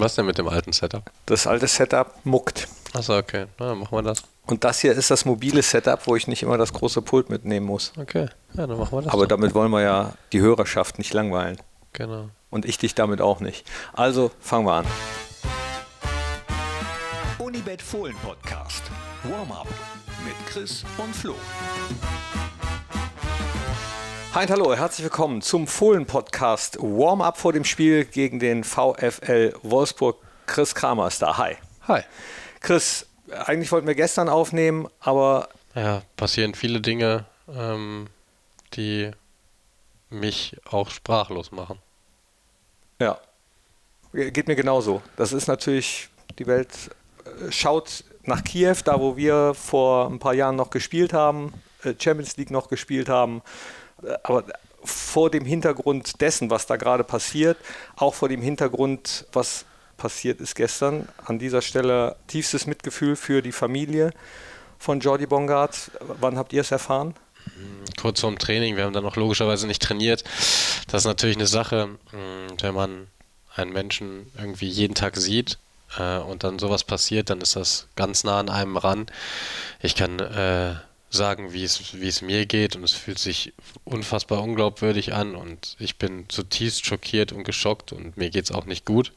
Was denn mit dem alten Setup? Das alte Setup muckt. Achso, okay. Na, dann machen wir das. Und das hier ist das mobile Setup, wo ich nicht immer das große Pult mitnehmen muss. Okay. Ja, dann machen wir das. Aber doch. damit wollen wir ja die Hörerschaft nicht langweilen. Genau. Und ich dich damit auch nicht. Also fangen wir an. Unibet Fohlen Podcast. Warm-up mit Chris und Flo. Hi und hallo, herzlich willkommen zum Fohlen-Podcast Warm-up vor dem Spiel gegen den VfL Wolfsburg. Chris Kramer ist da. Hi. Hi. Chris, eigentlich wollten wir gestern aufnehmen, aber Ja, passieren viele Dinge, ähm, die mich auch sprachlos machen. ja, geht mir genauso. Das ist natürlich, die Welt äh, schaut nach Kiew, da wo wir vor ein paar Jahren noch gespielt haben, äh, Champions League noch gespielt haben. Aber vor dem Hintergrund dessen, was da gerade passiert, auch vor dem Hintergrund, was passiert ist gestern, an dieser Stelle tiefstes Mitgefühl für die Familie von Jordi Bongard. Wann habt ihr es erfahren? kurz vorm Training, wir haben dann auch logischerweise nicht trainiert. Das ist natürlich eine Sache, mh, wenn man einen Menschen irgendwie jeden Tag sieht äh, und dann sowas passiert, dann ist das ganz nah an einem ran. Ich kann äh, sagen, wie es, wie es mir geht und es fühlt sich unfassbar unglaubwürdig an und ich bin zutiefst schockiert und geschockt und mir geht es auch nicht gut.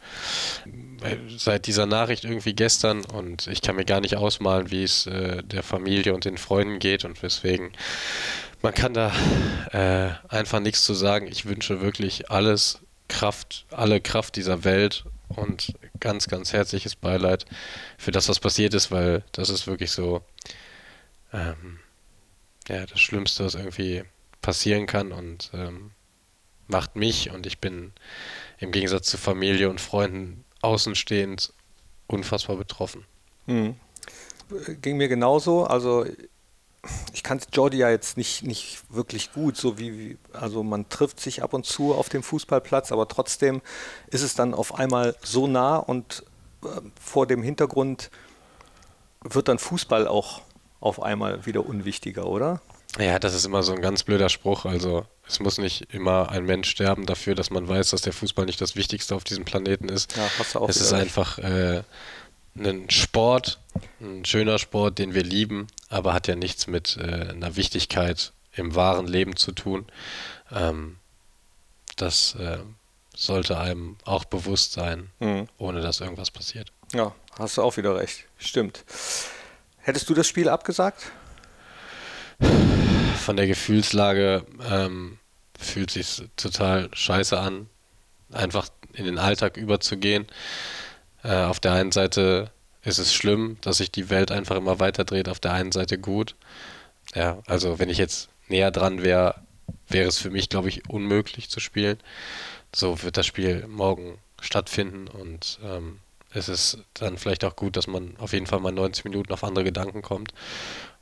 Seit dieser Nachricht irgendwie gestern und ich kann mir gar nicht ausmalen, wie es äh, der Familie und den Freunden geht und weswegen man kann da äh, einfach nichts zu sagen. Ich wünsche wirklich alles Kraft, alle Kraft dieser Welt und ganz, ganz herzliches Beileid für das, was passiert ist, weil das ist wirklich so ähm, ja, das Schlimmste, was irgendwie passieren kann und ähm, macht mich und ich bin im Gegensatz zu Familie und Freunden außenstehend unfassbar betroffen. Mhm. Ging mir genauso. Also ich kannte Jordi ja jetzt nicht, nicht wirklich gut, so wie, also man trifft sich ab und zu auf dem Fußballplatz, aber trotzdem ist es dann auf einmal so nah und äh, vor dem Hintergrund wird dann Fußball auch auf einmal wieder unwichtiger, oder? Ja, das ist immer so ein ganz blöder Spruch. Also es muss nicht immer ein Mensch sterben dafür, dass man weiß, dass der Fußball nicht das Wichtigste auf diesem Planeten ist. Ja, hast du auch es ist einfach äh, ein Sport, ein schöner Sport, den wir lieben, aber hat ja nichts mit äh, einer Wichtigkeit im wahren Leben zu tun. Ähm, das äh, sollte einem auch bewusst sein, Mhm. ohne dass irgendwas passiert. Ja, hast du auch wieder recht. Stimmt. Hättest du das Spiel abgesagt? von der Gefühlslage ähm, fühlt sich total scheiße an, einfach in den Alltag überzugehen. Äh, auf der einen Seite ist es schlimm, dass sich die Welt einfach immer weiter dreht, auf der einen Seite gut. Ja, also wenn ich jetzt näher dran wäre, wäre es für mich, glaube ich, unmöglich zu spielen. So wird das Spiel morgen stattfinden und ähm, es ist dann vielleicht auch gut, dass man auf jeden Fall mal 90 Minuten auf andere Gedanken kommt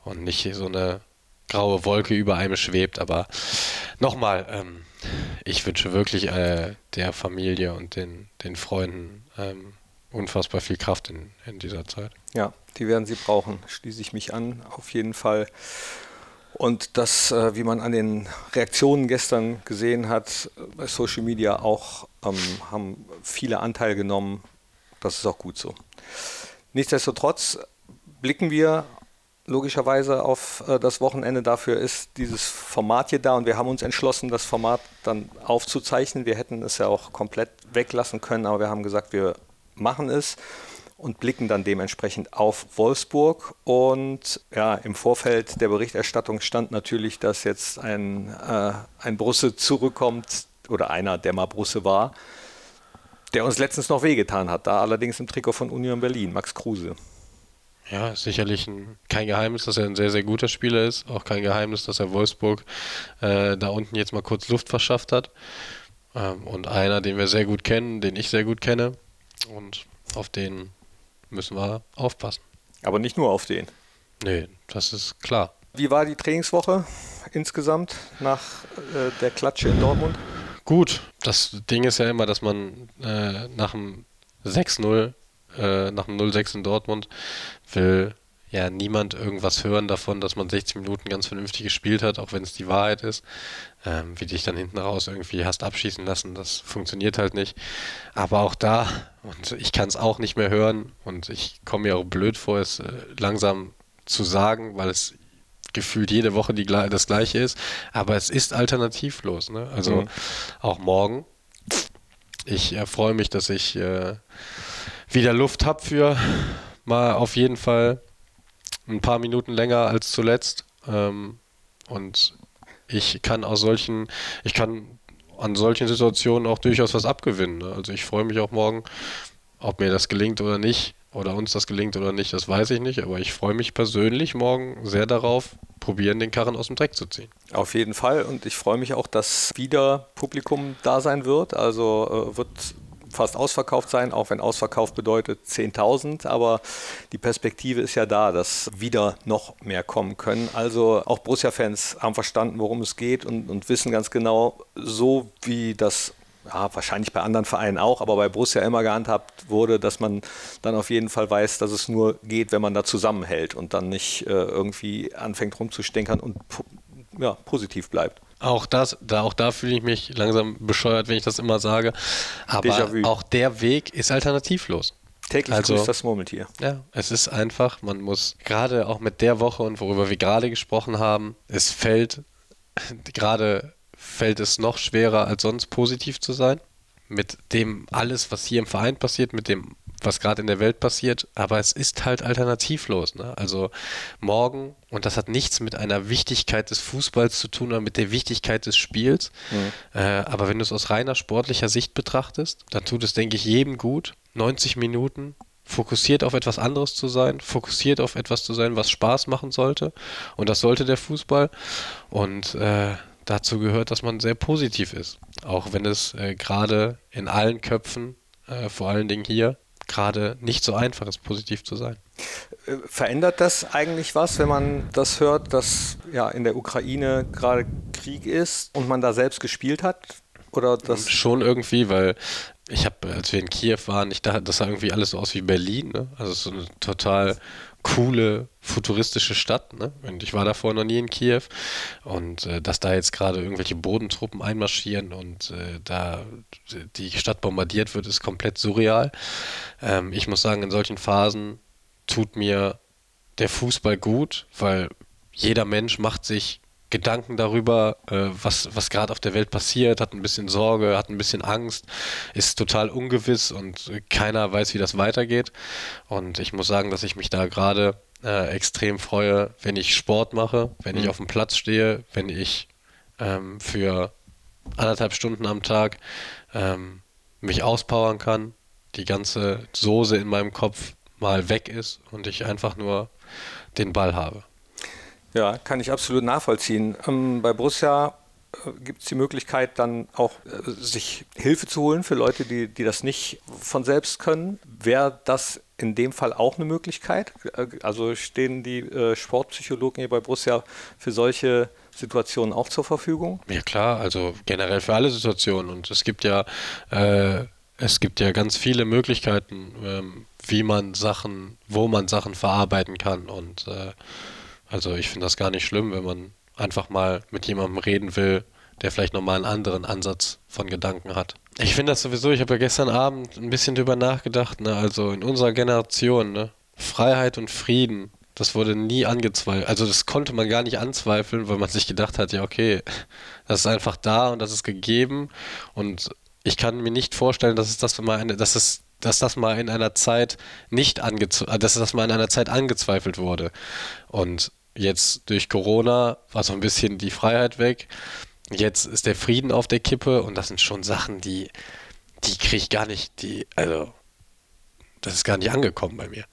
und nicht so eine graue Wolke über einem schwebt. Aber nochmal, ähm, ich wünsche wirklich äh, der Familie und den, den Freunden ähm, unfassbar viel Kraft in, in dieser Zeit. Ja, die werden sie brauchen, schließe ich mich an, auf jeden Fall. Und das, äh, wie man an den Reaktionen gestern gesehen hat, bei Social Media auch, ähm, haben viele Anteil genommen. Das ist auch gut so. Nichtsdestotrotz blicken wir logischerweise auf äh, das Wochenende. Dafür ist dieses Format hier da und wir haben uns entschlossen, das Format dann aufzuzeichnen. Wir hätten es ja auch komplett weglassen können, aber wir haben gesagt, wir machen es und blicken dann dementsprechend auf Wolfsburg. Und ja, im Vorfeld der Berichterstattung stand natürlich, dass jetzt ein, äh, ein Brusse zurückkommt oder einer, der mal Brusse war, der uns letztens noch wehgetan hat, da allerdings im Trikot von Union Berlin, Max Kruse. Ja, sicherlich ein, kein Geheimnis, dass er ein sehr, sehr guter Spieler ist. Auch kein Geheimnis, dass er Wolfsburg äh, da unten jetzt mal kurz Luft verschafft hat. Ähm, und einer, den wir sehr gut kennen, den ich sehr gut kenne. Und auf den müssen wir aufpassen. Aber nicht nur auf den. Nee, das ist klar. Wie war die Trainingswoche insgesamt nach äh, der Klatsche in Dortmund? Gut, das Ding ist ja immer, dass man äh, nach dem 6-0, äh, nach dem 0-6 in Dortmund will ja niemand irgendwas hören davon, dass man 60 Minuten ganz vernünftig gespielt hat, auch wenn es die Wahrheit ist. Ähm, wie dich dann hinten raus irgendwie hast abschießen lassen, das funktioniert halt nicht. Aber auch da, und ich kann es auch nicht mehr hören und ich komme mir auch blöd vor, es äh, langsam zu sagen, weil es gefühlt jede Woche die, das gleiche ist. Aber es ist alternativlos. Ne? Also mhm. auch morgen. Ich äh, freue mich, dass ich äh, wieder Luft habe für mal auf jeden Fall ein paar Minuten länger als zuletzt. Ähm, und ich kann aus solchen, ich kann an solchen Situationen auch durchaus was abgewinnen. Ne? Also ich freue mich auch morgen, ob mir das gelingt oder nicht, oder uns das gelingt oder nicht, das weiß ich nicht, aber ich freue mich persönlich morgen sehr darauf, probieren, den Karren aus dem Dreck zu ziehen. Auf jeden Fall und ich freue mich auch, dass wieder Publikum da sein wird. Also äh, wird fast ausverkauft sein, auch wenn ausverkauft bedeutet 10.000. Aber die Perspektive ist ja da, dass wieder noch mehr kommen können. Also auch Borussia-Fans haben verstanden, worum es geht und, und wissen ganz genau, so wie das ja, wahrscheinlich bei anderen Vereinen auch, aber bei Borussia immer gehandhabt wurde, dass man dann auf jeden Fall weiß, dass es nur geht, wenn man da zusammenhält und dann nicht äh, irgendwie anfängt rumzustänkern und ja, positiv bleibt. Auch das, da, auch da fühle ich mich langsam bescheuert, wenn ich das immer sage. Aber auch der Weg ist alternativlos. Täglich also, grüßt das Murmeltier. Ja, es ist einfach, man muss gerade auch mit der Woche und worüber wir gerade gesprochen haben, es fällt gerade fällt es noch schwerer als sonst positiv zu sein. Mit dem alles, was hier im Verein passiert, mit dem was gerade in der Welt passiert, aber es ist halt alternativlos. Ne? Also morgen, und das hat nichts mit einer Wichtigkeit des Fußballs zu tun oder mit der Wichtigkeit des Spiels, mhm. äh, aber wenn du es aus reiner sportlicher Sicht betrachtest, dann tut es, denke ich, jedem gut, 90 Minuten fokussiert auf etwas anderes zu sein, fokussiert auf etwas zu sein, was Spaß machen sollte. Und das sollte der Fußball. Und äh, dazu gehört, dass man sehr positiv ist. Auch wenn es äh, gerade in allen Köpfen, äh, vor allen Dingen hier, gerade nicht so einfach ist, positiv zu sein. Äh, verändert das eigentlich was, wenn man das hört, dass ja in der Ukraine gerade Krieg ist und man da selbst gespielt hat? Oder das Schon irgendwie, weil ich habe, als wir in Kiew waren, ich dachte, das sah irgendwie alles so aus wie Berlin, ne? Also so eine total coole, futuristische Stadt. Ne? Und ich war davor noch nie in Kiew. Und äh, dass da jetzt gerade irgendwelche Bodentruppen einmarschieren und äh, da die Stadt bombardiert wird, ist komplett surreal. Ähm, ich muss sagen, in solchen Phasen tut mir der Fußball gut, weil jeder Mensch macht sich Gedanken darüber, äh, was, was gerade auf der Welt passiert, hat ein bisschen Sorge, hat ein bisschen Angst, ist total ungewiss und keiner weiß, wie das weitergeht. Und ich muss sagen, dass ich mich da gerade äh, extrem freue, wenn ich Sport mache, wenn mhm. ich auf dem Platz stehe, wenn ich ähm, für anderthalb Stunden am Tag ähm, mich auspowern kann, die ganze Soße in meinem Kopf mal weg ist und ich einfach nur den Ball habe. Ja, kann ich absolut nachvollziehen. Ähm, bei Borussia äh, gibt es die Möglichkeit, dann auch äh, sich Hilfe zu holen für Leute, die, die das nicht von selbst können. Wäre das in dem Fall auch eine Möglichkeit? Äh, also stehen die äh, Sportpsychologen hier bei Borussia für solche Situationen auch zur Verfügung? Ja klar, also generell für alle Situationen. Und es gibt ja, äh, es gibt ja ganz viele Möglichkeiten, ähm, wie man Sachen, wo man Sachen verarbeiten kann und äh, also ich finde das gar nicht schlimm, wenn man einfach mal mit jemandem reden will, der vielleicht nochmal einen anderen Ansatz von Gedanken hat. Ich finde das sowieso, ich habe ja gestern Abend ein bisschen drüber nachgedacht, ne? also in unserer Generation, ne? Freiheit und Frieden, das wurde nie angezweifelt. Also das konnte man gar nicht anzweifeln, weil man sich gedacht hat, ja okay, das ist einfach da und das ist gegeben und ich kann mir nicht vorstellen, dass es das mal eine, dass es dass das mal in einer Zeit nicht angezweifelt, dass das mal in einer Zeit angezweifelt wurde. Und Jetzt durch Corona war so ein bisschen die Freiheit weg. Jetzt ist der Frieden auf der Kippe und das sind schon Sachen, die, die kriege ich gar nicht, die, also, das ist gar nicht angekommen bei mir.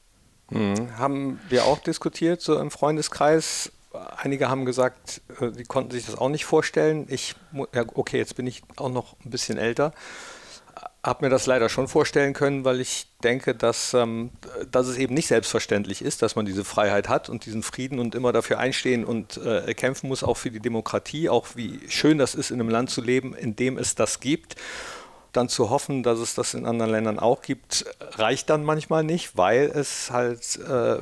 Hm. Haben wir auch diskutiert, so im Freundeskreis. Einige haben gesagt, äh, die konnten sich das auch nicht vorstellen. Ich, ja, okay, jetzt bin ich auch noch ein bisschen älter habe mir das leider schon vorstellen können, weil ich denke, dass, ähm, dass es eben nicht selbstverständlich ist, dass man diese Freiheit hat und diesen Frieden und immer dafür einstehen und äh, kämpfen muss, auch für die Demokratie, auch wie schön das ist, in einem Land zu leben, in dem es das gibt. Dann zu hoffen, dass es das in anderen Ländern auch gibt, reicht dann manchmal nicht, weil es halt äh,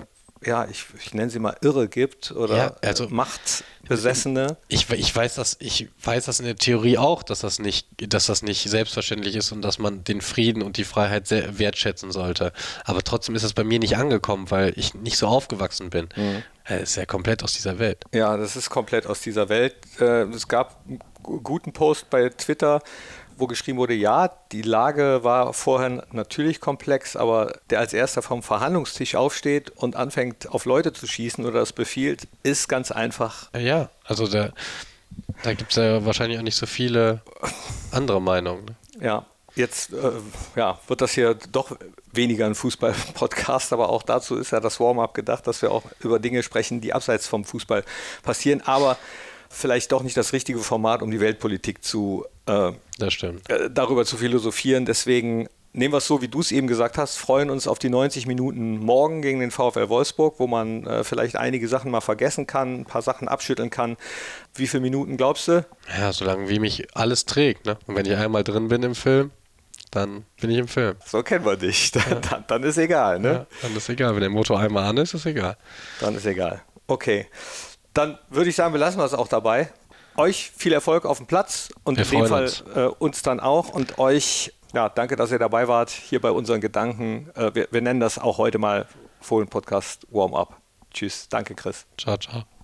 ja, ich, ich nenne sie mal Irre gibt oder Ja, also- Machtbesessene. Ich, ich weiß das, ich weiß das in der Theorie auch, dass das nicht, dass das nicht selbstverständlich ist und dass man den Frieden und die Freiheit sehr wertschätzen sollte. Aber trotzdem ist es bei mir nicht angekommen, weil ich nicht so aufgewachsen bin. Er ist ja komplett aus dieser Welt. Ja, das ist komplett aus dieser Welt. Äh, Es gab einen gu- guten Post bei Twitter, wo geschrieben wurde, ja, die Lage war vorher natürlich komplex, aber der als erster vom Verhandlungstisch aufsteht und anfängt auf Leute zu schießen oder das befiehlt, ist ganz einfach. Ja, also da, da gibt es ja wahrscheinlich auch nicht so viele andere Meinungen. ne? Ja, jetzt äh, ja, wird das hier doch weniger ein Fußball-Podcast, aber auch dazu ist ja das Warm-up gedacht, dass wir auch über Dinge sprechen, die abseits vom Fußball passieren, aber vielleicht doch nicht das richtige Format, um die Weltpolitik zu äh, Das stimmt. äh, darüber zu philosophieren. Deswegen nehmen wir es so, wie du es eben gesagt hast, freuen uns auf die 90 Minuten morgen gegen den VfL Wolfsburg, wo man äh, vielleicht einige Sachen mal vergessen kann, ein paar Sachen abschütteln kann. Wie viele Minuten glaubst du? Ja, solange wie mich alles trägt, ne? Und wenn ich einmal drin bin im Film, dann bin ich im Film. So kennen wir dich. Dann, dann, dann ist egal, ne? Ja, dann ist egal. Wenn der Motor einmal an ist, ist egal. Dann ist egal. Okay. Dann würde ich sagen, wir lassen wir es auch dabei. Euch viel Erfolg auf dem Platz und Wir in dem Fall uns. äh, uns dann auch und euch, ja, danke, dass ihr dabei wart hier bei unseren Gedanken. Äh, wir, wir nennen das auch heute mal Fohlen Podcast Warm-up. Tschüss. Danke, Chris. Ciao, ciao.